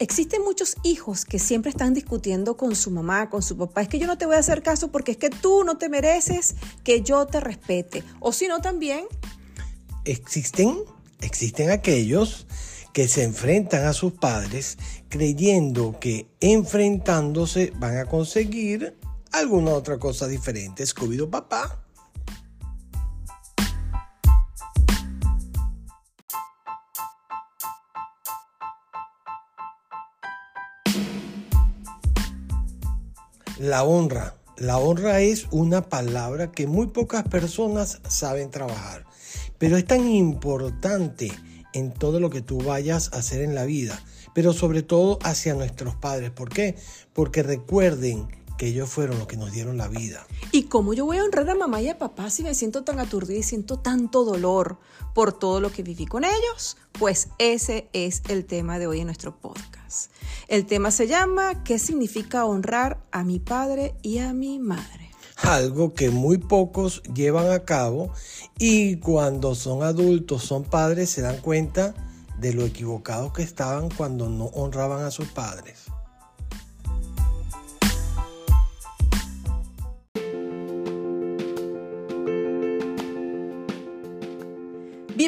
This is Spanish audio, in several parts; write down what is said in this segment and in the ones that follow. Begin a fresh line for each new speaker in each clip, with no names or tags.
Existen muchos hijos que siempre están discutiendo con su mamá, con su papá. Es que yo no te voy a hacer caso porque es que tú no te mereces que yo te respete. O si no, también.
Existen, existen aquellos que se enfrentan a sus padres creyendo que enfrentándose van a conseguir alguna otra cosa diferente. Escobido papá. La honra. La honra es una palabra que muy pocas personas saben trabajar, pero es tan importante en todo lo que tú vayas a hacer en la vida, pero sobre todo hacia nuestros padres. ¿Por qué? Porque recuerden que ellos fueron los que nos dieron la vida.
¿Y cómo yo voy a honrar a mamá y a papá si me siento tan aturdida y siento tanto dolor por todo lo que viví con ellos? Pues ese es el tema de hoy en nuestro podcast. El tema se llama ¿Qué significa honrar a mi padre y a mi madre?
Algo que muy pocos llevan a cabo y cuando son adultos, son padres, se dan cuenta de lo equivocados que estaban cuando no honraban a sus padres.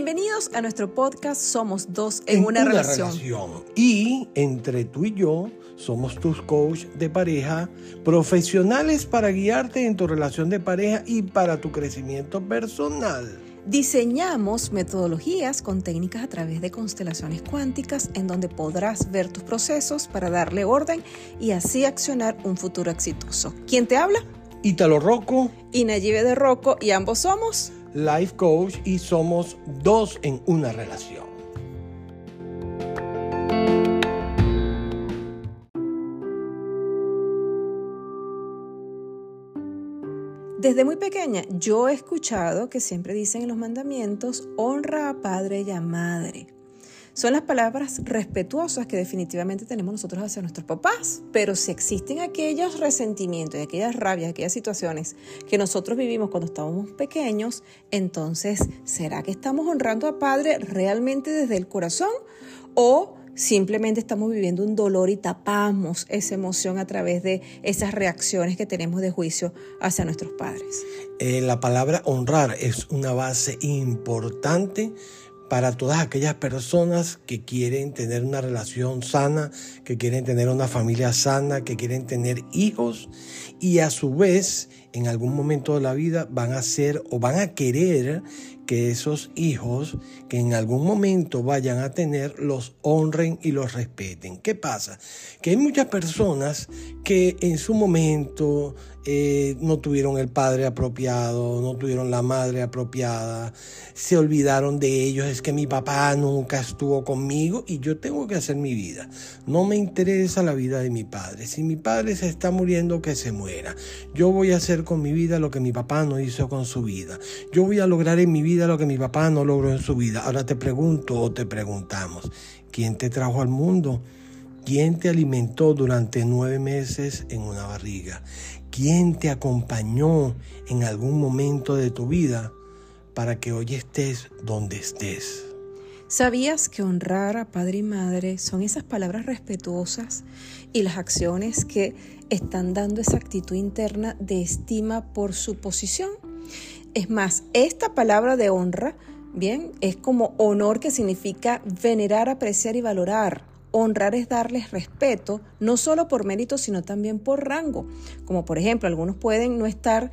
Bienvenidos a nuestro podcast Somos dos en, una, relación.
Y entre tú y yo somos tus coach de pareja, profesionales para guiarte en tu relación de pareja y para tu crecimiento personal.
Diseñamos metodologías con técnicas a través de constelaciones cuánticas en donde podrás ver tus procesos para darle orden y así accionar un futuro exitoso. ¿Quién te habla?
Ítalo Rocco.
Y Nayibe de Rocco y ambos somos
life coach y somos dos en una relación.
Desde muy pequeña yo he escuchado que siempre dicen en los mandamientos, honra a padre y a madre. Son las palabras respetuosas que definitivamente tenemos nosotros hacia nuestros papás. Pero si existen aquellos resentimientos aquellas rabias, aquellas situaciones que nosotros vivimos cuando estábamos pequeños, entonces, ¿será que estamos honrando a Padre realmente desde el corazón? ¿O simplemente estamos viviendo un dolor y tapamos esa emoción a través de esas reacciones que tenemos de juicio hacia nuestros padres?
Eh, la palabra honrar es una base importante para todas aquellas personas que quieren tener una relación sana, que quieren tener una familia sana, que quieren tener hijos y a su vez en algún momento de la vida van a ser o van a querer que esos hijos que en algún momento vayan a tener los honren y los respeten. ¿Qué pasa? Que hay muchas personas que en su momento eh, no tuvieron el padre apropiado, no tuvieron la madre apropiada, se olvidaron de ellos, es que mi papá nunca estuvo conmigo y yo tengo que hacer mi vida. No me interesa la vida de mi padre. Si mi padre se está muriendo, que se muera. Yo voy a hacer con mi vida lo que mi papá no hizo con su vida. Yo voy a lograr en mi vida lo que mi papá no logró en su vida. Ahora te pregunto o te preguntamos, ¿quién te trajo al mundo? ¿Quién te alimentó durante nueve meses en una barriga? ¿Quién te acompañó en algún momento de tu vida para que hoy estés donde estés?
¿Sabías que honrar a padre y madre son esas palabras respetuosas y las acciones que están dando esa actitud interna de estima por su posición? Es más, esta palabra de honra, bien, es como honor que significa venerar, apreciar y valorar. Honrar es darles respeto, no solo por mérito, sino también por rango. Como por ejemplo, algunos pueden no estar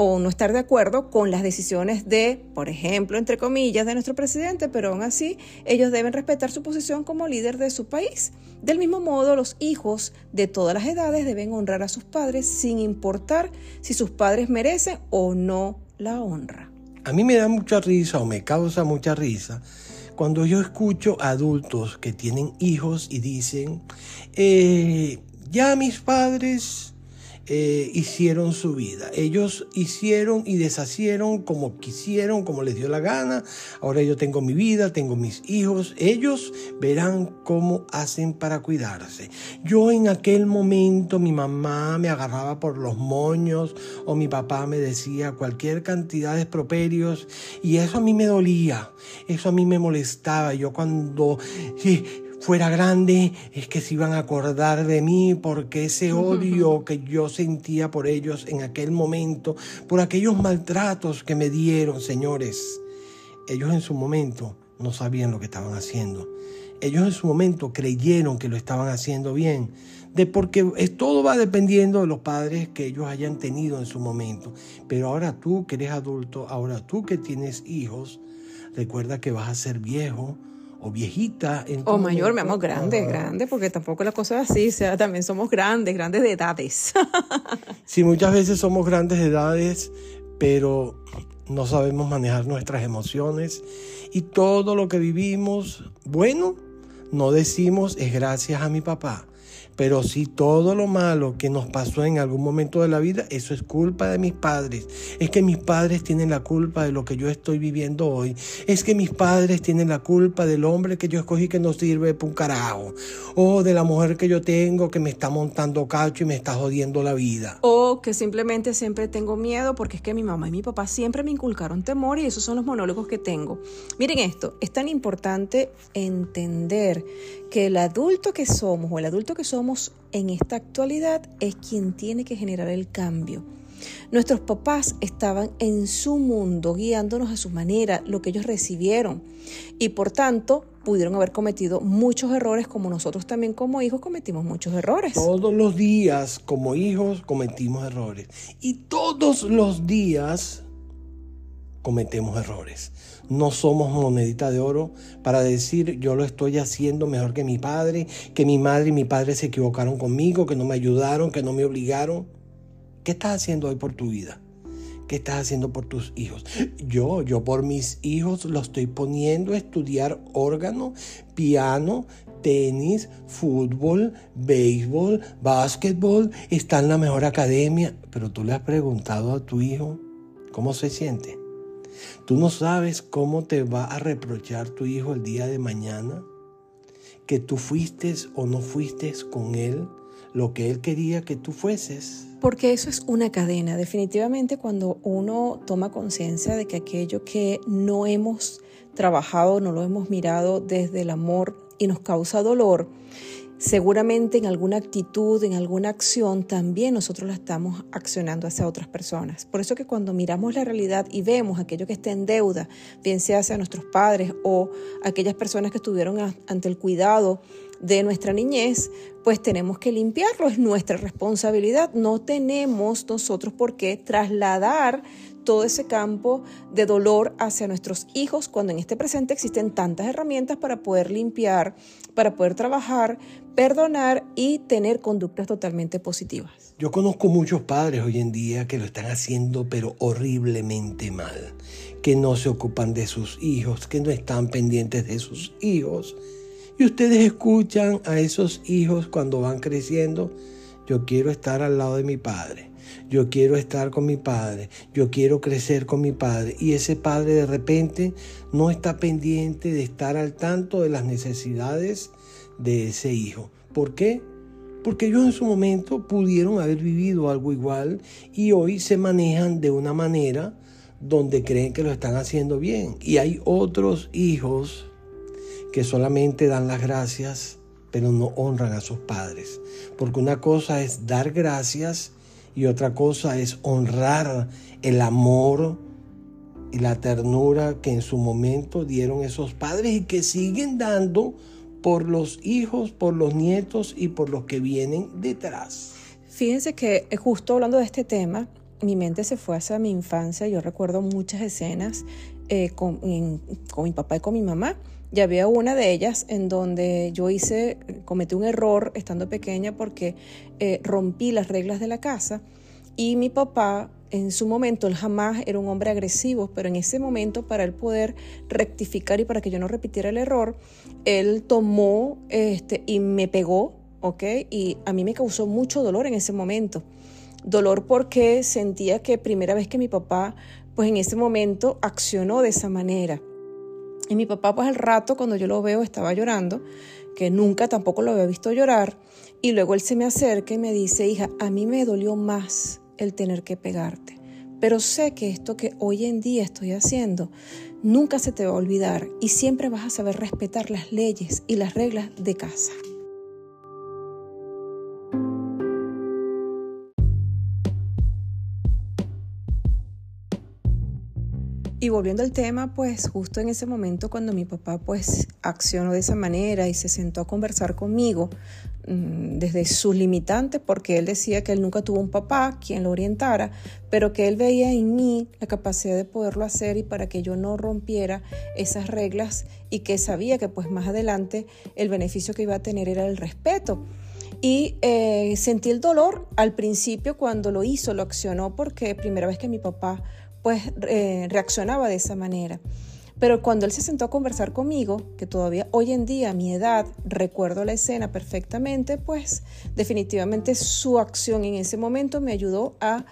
o no estar de acuerdo con las decisiones de, por ejemplo, entre comillas, de nuestro presidente, pero aún así ellos deben respetar su posición como líder de su país. Del mismo modo, los hijos de todas las edades deben honrar a sus padres sin importar si sus padres merecen o no la honra.
A mí me da mucha risa o me causa mucha risa cuando yo escucho adultos que tienen hijos y dicen, eh, ya mis padres eh, hicieron su vida. Ellos hicieron y deshacieron como quisieron, como les dio la gana. Ahora yo tengo mi vida, tengo mis hijos. Ellos verán cómo hacen para cuidarse. Yo en aquel momento mi mamá me agarraba por los moños o mi papá me decía cualquier cantidad de properios y eso a mí me dolía, eso a mí me molestaba. Yo cuando fuera grande, es que se iban a acordar de mí porque ese odio que yo sentía por ellos en aquel momento, por aquellos maltratos que me dieron, señores, ellos en su momento no sabían lo que estaban haciendo. Ellos en su momento creyeron que lo estaban haciendo bien, de porque todo va dependiendo de los padres que ellos hayan tenido en su momento. Pero ahora tú que eres adulto, ahora tú que tienes hijos, recuerda que vas a ser viejo, o viejita.
O mayor, mi amor, grande, grande, porque tampoco la cosa es así, o sea, también somos grandes, grandes de edades.
sí, muchas veces somos grandes de edades, pero no sabemos manejar nuestras emociones y todo lo que vivimos, bueno, no decimos es gracias a mi papá. Pero si todo lo malo que nos pasó en algún momento de la vida, eso es culpa de mis padres. Es que mis padres tienen la culpa de lo que yo estoy viviendo hoy. Es que mis padres tienen la culpa del hombre que yo escogí que no sirve para un carajo. O de la mujer que yo tengo que me está montando cacho y me está jodiendo la vida.
O que simplemente siempre tengo miedo porque es que mi mamá y mi papá siempre me inculcaron temor y esos son los monólogos que tengo. Miren esto, es tan importante entender que el adulto que somos o el adulto que somos en esta actualidad es quien tiene que generar el cambio. Nuestros papás estaban en su mundo, guiándonos a su manera, lo que ellos recibieron. Y por tanto, pudieron haber cometido muchos errores como nosotros también como hijos cometimos muchos errores.
Todos los días como hijos cometimos errores. Y todos los días cometemos errores. No somos monedita de oro para decir yo lo estoy haciendo mejor que mi padre, que mi madre y mi padre se equivocaron conmigo, que no me ayudaron, que no me obligaron. ¿Qué estás haciendo hoy por tu vida? ¿Qué estás haciendo por tus hijos? Yo, yo por mis hijos lo estoy poniendo a estudiar órgano, piano, tenis, fútbol, béisbol, básquetbol. Está en la mejor academia. Pero tú le has preguntado a tu hijo cómo se siente. Tú no sabes cómo te va a reprochar tu hijo el día de mañana, que tú fuiste o no fuiste con él lo que él quería que tú fueses.
Porque eso es una cadena. Definitivamente cuando uno toma conciencia de que aquello que no hemos trabajado, no lo hemos mirado desde el amor y nos causa dolor, seguramente en alguna actitud, en alguna acción, también nosotros la estamos accionando hacia otras personas. Por eso que cuando miramos la realidad y vemos aquello que está en deuda, bien sea hacia nuestros padres o aquellas personas que estuvieron ante el cuidado de nuestra niñez, pues tenemos que limpiarlo, es nuestra responsabilidad. No tenemos nosotros por qué trasladar todo ese campo de dolor hacia nuestros hijos cuando en este presente existen tantas herramientas para poder limpiar, para poder trabajar, perdonar y tener conductas totalmente positivas.
Yo conozco muchos padres hoy en día que lo están haciendo pero horriblemente mal, que no se ocupan de sus hijos, que no están pendientes de sus hijos. Y ustedes escuchan a esos hijos cuando van creciendo, yo quiero estar al lado de mi padre yo quiero estar con mi padre, yo quiero crecer con mi padre. Y ese padre de repente no está pendiente de estar al tanto de las necesidades de ese hijo. ¿Por qué? Porque ellos en su momento pudieron haber vivido algo igual y hoy se manejan de una manera donde creen que lo están haciendo bien. Y hay otros hijos que solamente dan las gracias, pero no honran a sus padres. Porque una cosa es dar gracias y otra cosa es honrar el amor y la ternura que en su momento dieron esos padres y que siguen dando por los hijos, por los nietos y por los que vienen detrás.
Fíjense que eh, justo hablando de este tema, mi mente se fue hacia mi infancia. Yo recuerdo muchas escenas eh, con, mi papá y con mi mamá. Ya había una de ellas en donde yo hice, cometí un error estando pequeña porque eh, rompí las reglas de la casa y mi papá en su momento, él jamás era un hombre agresivo, pero en ese momento para él poder rectificar y para que yo no repitiera el error, él tomó este, y me pegó, ¿ok? Y a mí me causó mucho dolor en ese momento. Dolor porque sentía que primera vez que mi papá, pues en ese momento accionó de esa manera. Y mi papá, pues al rato, cuando yo lo veo, estaba llorando, que nunca tampoco lo había visto llorar. Y luego él se me acerca y me dice, hija, a mí me dolió más el tener que pegarte, pero sé que esto que hoy en día estoy haciendo nunca se te va a olvidar y siempre vas a saber respetar las leyes y las reglas de casa. Y volviendo al tema, pues justo en ese momento cuando mi papá pues accionó de esa manera y se sentó a conversar conmigo mm, desde sus limitantes, porque él decía que él nunca tuvo un papá quien lo orientara, pero que él veía en mí la capacidad de poderlo hacer y para que yo no rompiera esas reglas y que sabía que pues más adelante el beneficio que iba a tener era el respeto. Y eh, sentí el dolor al principio cuando lo hizo, lo accionó, porque primera vez que mi papá pues reaccionaba de esa manera. Pero cuando él se sentó a conversar conmigo, que todavía hoy en día a mi edad recuerdo la escena perfectamente, pues definitivamente su acción en ese momento me ayudó a,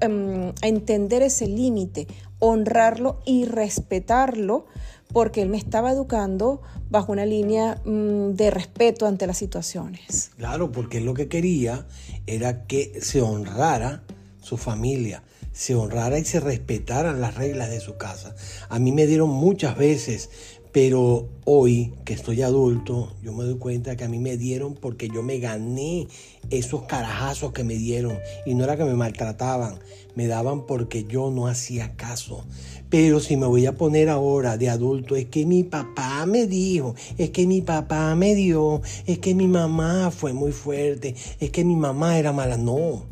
em, entender ese límite, honrarlo y respetarlo, porque él me estaba educando bajo una línea mm, de respeto ante las situaciones.
Claro, porque lo que quería era que se honrara su familia, se honrara y se respetaran las reglas de su casa. A mí me dieron muchas veces, pero hoy que estoy adulto, yo me doy cuenta que a mí me dieron porque yo me gané esos carajazos que me dieron. Y no era que me maltrataban, me daban porque yo no hacía caso. Pero si me voy a poner ahora de adulto, es que mi papá me dijo, es que mi papá me dio, es que mi mamá fue muy fuerte, es que mi mamá era mala. No,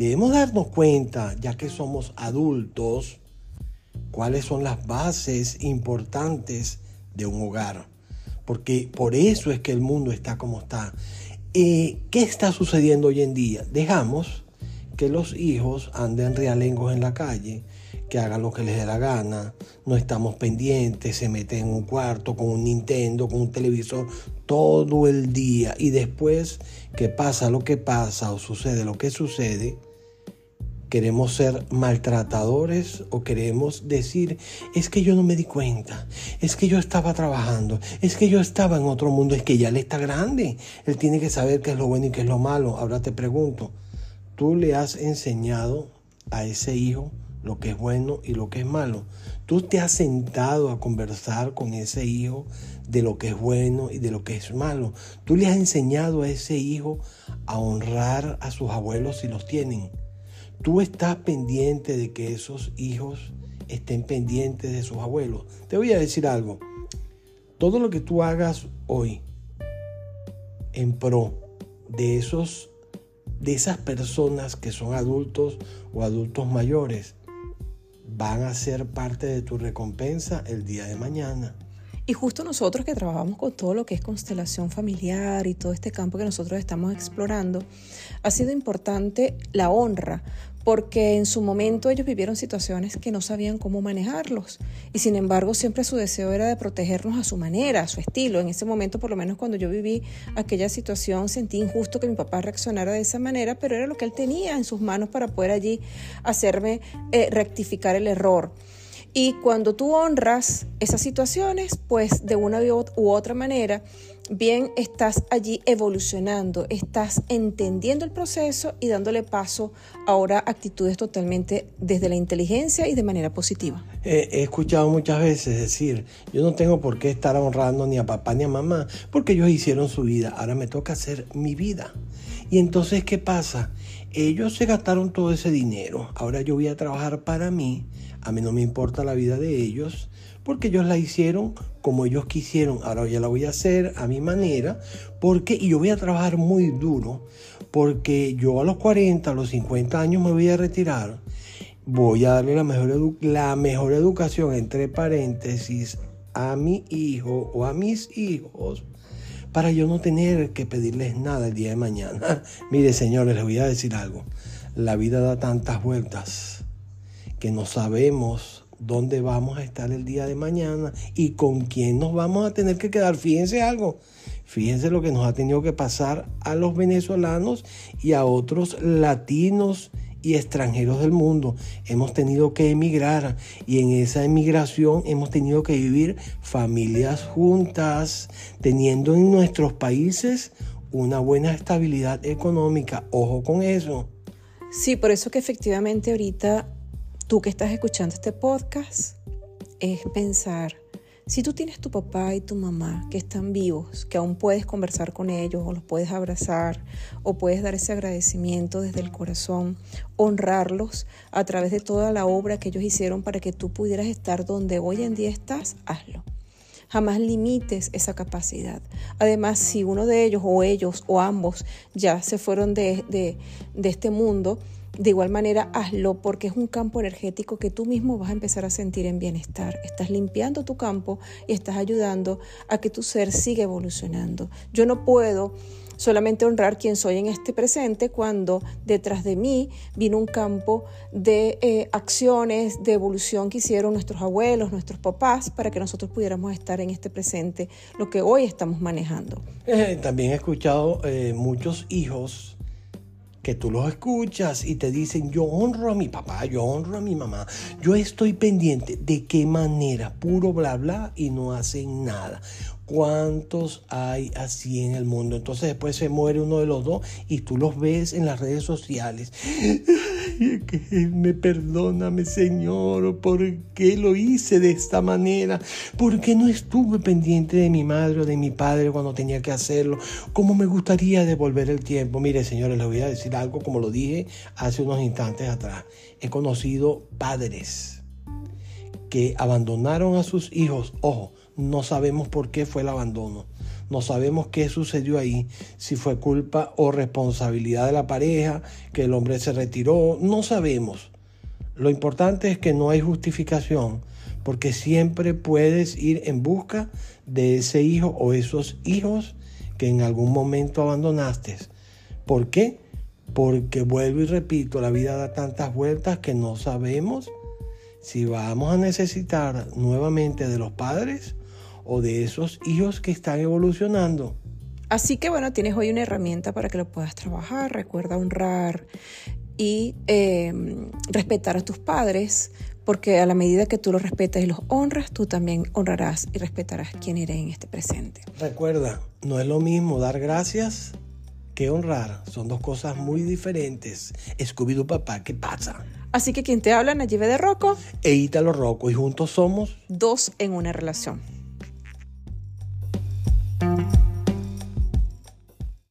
Debemos darnos cuenta, ya que somos adultos, cuáles son las bases importantes de un hogar. Porque por eso es que el mundo está como está. Eh, ¿Qué está sucediendo hoy en día? Dejamos que los hijos anden realengos en la calle, que hagan lo que les dé la gana, no estamos pendientes, se meten en un cuarto con un Nintendo, con un televisor todo el día y después que pasa lo que pasa o sucede lo que sucede, queremos ser maltratadores o queremos decir, es que yo no me di cuenta, es que yo estaba trabajando, es que yo estaba en otro mundo, es que ya él está grande, él tiene que saber qué es lo bueno y qué es lo malo. Ahora te pregunto, ¿tú le has enseñado a ese hijo lo que es bueno y lo que es malo? ¿Tú te has sentado a conversar con ese hijo de lo que es bueno y de lo que es malo? ¿Tú le has enseñado a ese hijo a honrar a sus abuelos si los tienen? Tú estás pendiente de que esos hijos estén pendientes de sus abuelos. Te voy a decir algo. Todo lo que tú hagas hoy en pro de esos de esas personas que son adultos o adultos mayores van a ser parte de tu recompensa el día de mañana.
Y justo nosotros que trabajamos con todo lo que es constelación familiar y todo este campo que nosotros estamos explorando, ha sido importante la honra, porque en su momento ellos vivieron situaciones que no sabían cómo manejarlos y sin embargo siempre su deseo era de protegernos a su manera, a su estilo. En ese momento, por lo menos cuando yo viví aquella situación, sentí injusto que mi papá reaccionara de esa manera, pero era lo que él tenía en sus manos para poder allí hacerme eh, rectificar el error. Y cuando tú honras esas situaciones, pues de una u otra manera, bien estás allí evolucionando, estás entendiendo el proceso y dándole paso ahora a actitudes totalmente desde la inteligencia y de manera positiva.
he escuchado muchas veces decir, yo no tengo por qué estar honrando ni a papá ni a mamá, porque ellos hicieron su vida, ahora me toca hacer mi vida. Y entonces, ¿qué pasa? Ellos se gastaron todo ese dinero, ahora yo voy a trabajar para mí a mí no me importa la vida de ellos porque ellos la hicieron como ellos quisieron. Ahora ya la voy a hacer a mi manera porque y yo voy a trabajar muy duro porque yo a los 40, a los 50 años me voy a retirar. Voy a darle la mejor, la mejor educación, entre paréntesis, a mi hijo o a mis hijos para yo no tener que pedirles nada el día de mañana. Mire, señores, les voy a decir algo. La vida da tantas vueltas que no sabemos dónde vamos a estar el día de mañana y con quién nos vamos a tener que quedar. Fíjense algo, fíjense lo que nos ha tenido que pasar a los venezolanos y a otros latinos y extranjeros del mundo. Hemos tenido que emigrar y en esa emigración hemos tenido que vivir familias juntas, teniendo en nuestros países una buena estabilidad económica. Ojo con eso.
Sí, por eso que efectivamente ahorita tú que estás escuchando este podcast es pensar, si tú tienes tu papá y tu mamá que están vivos, que aún puedes conversar con ellos o los puedes abrazar o puedes dar ese agradecimiento desde el corazón, honrarlos a través de toda la obra que ellos hicieron para que tú pudieras estar donde hoy en día estás, hazlo. Jamás limites esa capacidad. Además, si uno de ellos o ellos o ambos ya se fueron de, de, este mundo, de igual manera, hazlo porque es un campo energético que tú mismo vas a empezar a sentir en bienestar. Estás limpiando tu campo y estás ayudando a que tu ser siga evolucionando. Yo no puedo solamente honrar quien soy en este presente cuando detrás de mí vino un campo de eh, acciones, de evolución que hicieron nuestros abuelos, nuestros papás, para que nosotros pudiéramos estar en este presente, lo que hoy estamos manejando.
Eh, también he escuchado eh, muchos hijos tú los escuchas y te dicen, yo honro a mi papá, yo honro a mi mamá, yo estoy pendiente de qué manera, puro bla bla y no hacen nada. ¿Cuántos hay así en el mundo? Entonces después se muere uno de los dos y tú los ves en las redes sociales. Me perdóname Señor, ¿por qué lo hice de esta manera? ¿Por qué no estuve pendiente de mi madre o de mi padre cuando tenía que hacerlo? ¿Cómo me gustaría devolver el tiempo? Mire señores, les voy a decir algo como lo dije hace unos instantes atrás. He conocido padres que abandonaron a sus hijos, ojo, no sabemos por qué fue el abandono. No sabemos qué sucedió ahí, si fue culpa o responsabilidad de la pareja, que el hombre se retiró, no sabemos. Lo importante es que no hay justificación, porque siempre puedes ir en busca de ese hijo o esos hijos que en algún momento abandonaste. ¿Por qué? Porque vuelvo y repito, la vida da tantas vueltas que no sabemos si vamos a necesitar nuevamente de los padres o de esos hijos que están evolucionando.
Así que bueno, tienes hoy una herramienta para que lo puedas trabajar. Recuerda honrar y em, respetar a tus padres, porque a la medida que tú los respetas y los honras, tú también honrarás y respetarás quién eres en este presente.
Recuerda, no es lo mismo dar gracias que honrar. Son dos cosas muy diferentes. Scooby-Doo papá, ¿qué pasa?
Así que quien te habla, Nayibe de Rocco.
E Ítalo Rocco, y juntos somos
dos en una relación.